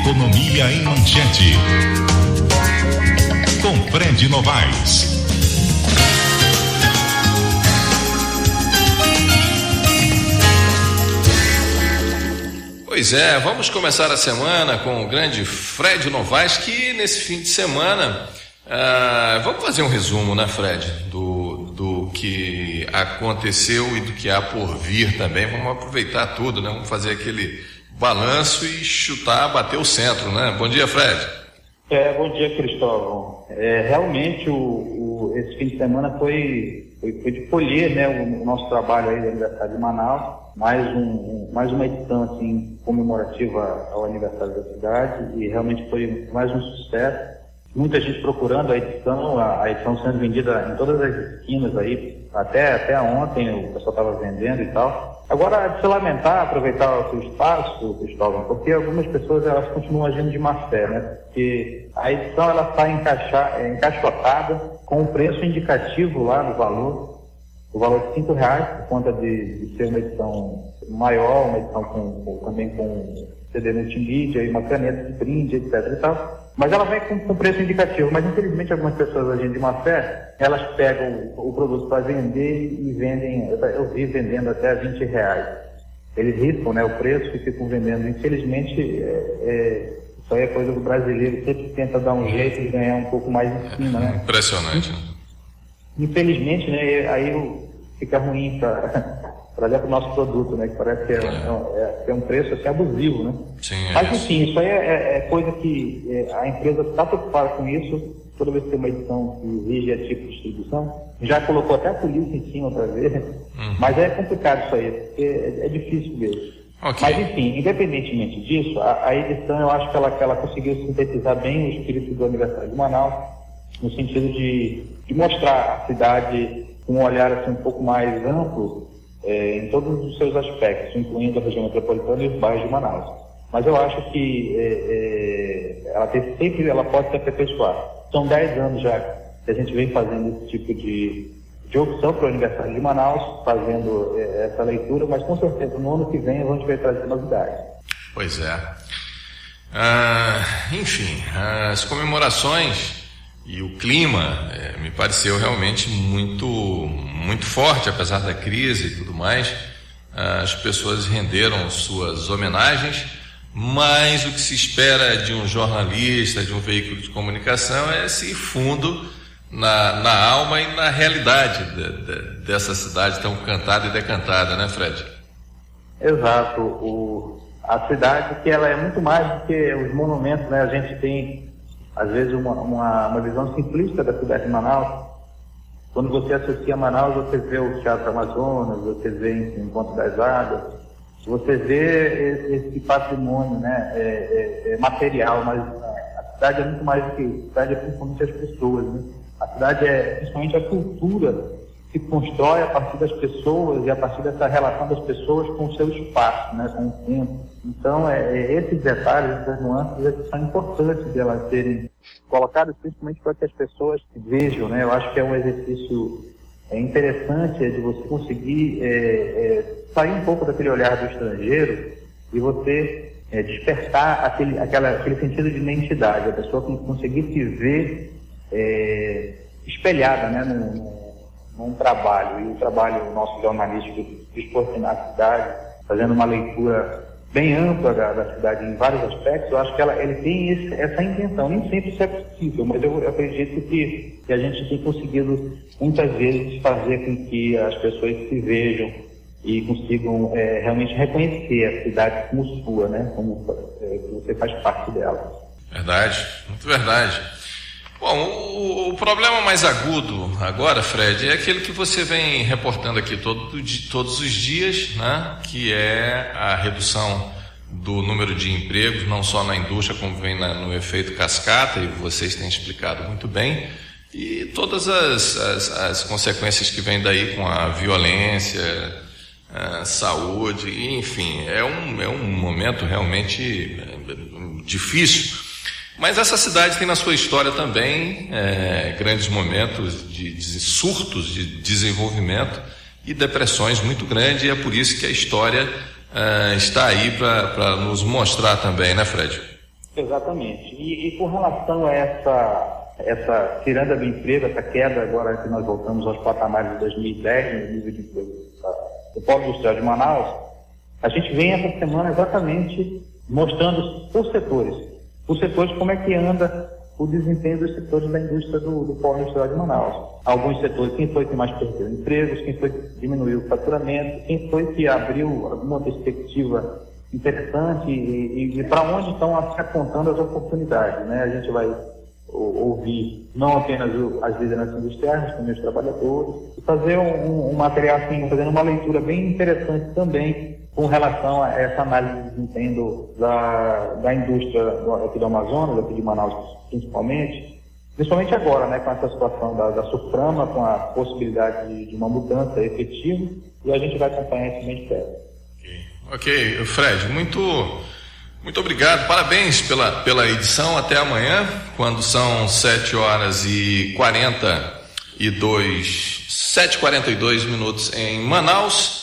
Economia em Manchete. Com Fred Novaes. Pois é, vamos começar a semana com o grande Fred Novaes, que nesse fim de semana. Uh, vamos fazer um resumo, né, Fred, do, do que aconteceu e do que há por vir também. Vamos aproveitar tudo, né? Vamos fazer aquele balanço e chutar, bater o centro, né? Bom dia, Fred. É, bom dia, Cristóvão. É, realmente, o, o, esse fim de semana foi, foi, foi de colher né, o, o, nosso trabalho aí da Universidade de Manaus, mais, um, mais uma edição assim, comemorativa ao aniversário da cidade, e realmente foi mais um sucesso muita gente procurando a edição, a, a, edição sendo vendida em todas as esquinas aí, até, até ontem o pessoal estava vendendo e tal. Agora, de se lamentar, aproveitar o seu espaço, Cristóvão, porque algumas pessoas elas continuam agindo de má fé, né? Porque a edição ela está encaixa, encaixotada com o preço indicativo lá no valor, o valor de cinco reais, por conta de, de ser uma edição maior, uma edição com, com também com CD multimídia e uma caneta de brinde, etc e tal. Mas ela vem com, com preço indicativo. Mas infelizmente algumas pessoas agindo de má fé, elas pegam o, o produto para vender e vendem, eu vi vendendo até 20 reais. Eles riscam né, o preço e ficam vendendo. Infelizmente, é, é, isso aí é coisa do brasileiro, sempre tenta dar um jeito de ganhar um pouco mais em cima, né? Impressionante. Infelizmente, né, aí fica ruim para trazer para o nosso produto, né? Que parece que é, é, é, um preço assim, abusivo, né? Sim, é Mas enfim, isso aí é, é, é coisa que é, a empresa está preocupada com isso, toda vez que tem uma edição que exige a tipo de distribuição, já colocou até a polícia em cima para ver, uhum. mas é complicado isso aí, porque é, difícil mesmo. Okay. Mas enfim, independentemente disso, a, a, edição eu acho que ela, que ela conseguiu sintetizar bem o espírito do aniversário de Manaus, no sentido de, de mostrar a cidade com um olhar assim, um pouco mais amplo é, em todos os seus aspectos, incluindo a região metropolitana e os bairros de Manaus. Mas eu acho que é, é, ela tem, sempre ela pode se aperfeiçoar. São 10 anos já que a gente vem fazendo esse tipo de, de opção para o aniversário de Manaus, fazendo é, essa leitura, mas com certeza no ano que vem a gente vai trazer novidades. Pois é. Ah, enfim, as comemorações e o clima é, me pareceu realmente muito, muito forte, apesar da crise e tudo mais. As pessoas renderam suas homenagens, mas o que se espera de um jornalista, de um veículo de comunicação, é esse fundo na, na alma e na realidade de, de, dessa cidade tão cantada e decantada, né, Fred? Exato. O, a cidade que ela é muito mais do que os monumentos, né? A gente tem às vezes, uma, uma, uma visão simplista da cidade de Manaus. Quando você associa Manaus, você vê o Teatro Amazonas, você vê em Encontro das Águas, você vê esse patrimônio né, é, é, é material, mas a cidade é muito mais do que isso. A cidade é principalmente as pessoas. Né? A cidade é principalmente a cultura se constrói a partir das pessoas e a partir dessa relação das pessoas com o seu espaço, né, com o tempo. Então, é, é esses detalhes, essas nuances é são importantes de elas serem colocadas, principalmente para que as pessoas vejam. Né? Eu acho que é um exercício é interessante é de você conseguir é, é, sair um pouco daquele olhar do estrangeiro e você despertar aquele, aquela, aquele sentido de identidade, a pessoa conseguir se ver espelhada né, no, num trabalho, e o trabalho nosso jornalístico de na cidade, fazendo uma leitura bem ampla da, da, cidade em vários aspectos, eu acho que ela, ele tem esse, essa intenção. Nem sempre isso é possível, mas eu, eu acredito que, que, a gente tem conseguido muitas vezes fazer com que as pessoas se vejam e consigam é, realmente reconhecer a cidade como sua, né? Como é, você faz parte dela. Verdade, muito verdade. Bom, o, o, problema mais agudo agora, Fred, é aquele que você vem reportando aqui todo, todos os dias, né? que é a redução do número de empregos, não só na indústria, como vem na, no efeito cascata, e vocês têm explicado muito bem, e todas as, as, as consequências que vêm daí com a violência, a saúde, enfim, é um, é um momento realmente é, difícil mas essa cidade tem na sua história também é, grandes momentos de, de, surtos de desenvolvimento e depressões muito grandes, e é por isso que a história é, está aí para nos mostrar também, né, Fred? Exatamente. E, e com relação a essa, essa tiranda do emprego, essa queda agora que nós voltamos aos patamares de 2010 no nível de emprego do Polo Industrial de Manaus, a gente vem essa semana exatamente mostrando por setores, por setores como é que anda o desempenho dos setores da indústria do, do polo industrial de Manaus. Alguns setores, quem foi que mais perdeu empregos, quem foi que diminuiu o faturamento, quem foi que abriu alguma perspectiva interessante e, e, e para onde estão se apontando as oportunidades. Né? A gente vai ouvir não apenas as lideranças mas também os trabalhadores, e fazer um, um, material assim, fazendo uma leitura bem interessante também com relação a essa análise de desempenho da, da indústria aqui do Amazonas, aqui de Manaus principalmente, principalmente agora, né, com essa situação da, da Suprama, com a possibilidade de, de uma mudança efetiva, e a gente vai acompanhar isso bem de perto. Ok. Fred, muito muito obrigado, parabéns pela, pela edição. Até amanhã, quando são 7 horas e 42, 7 42 minutos em Manaus.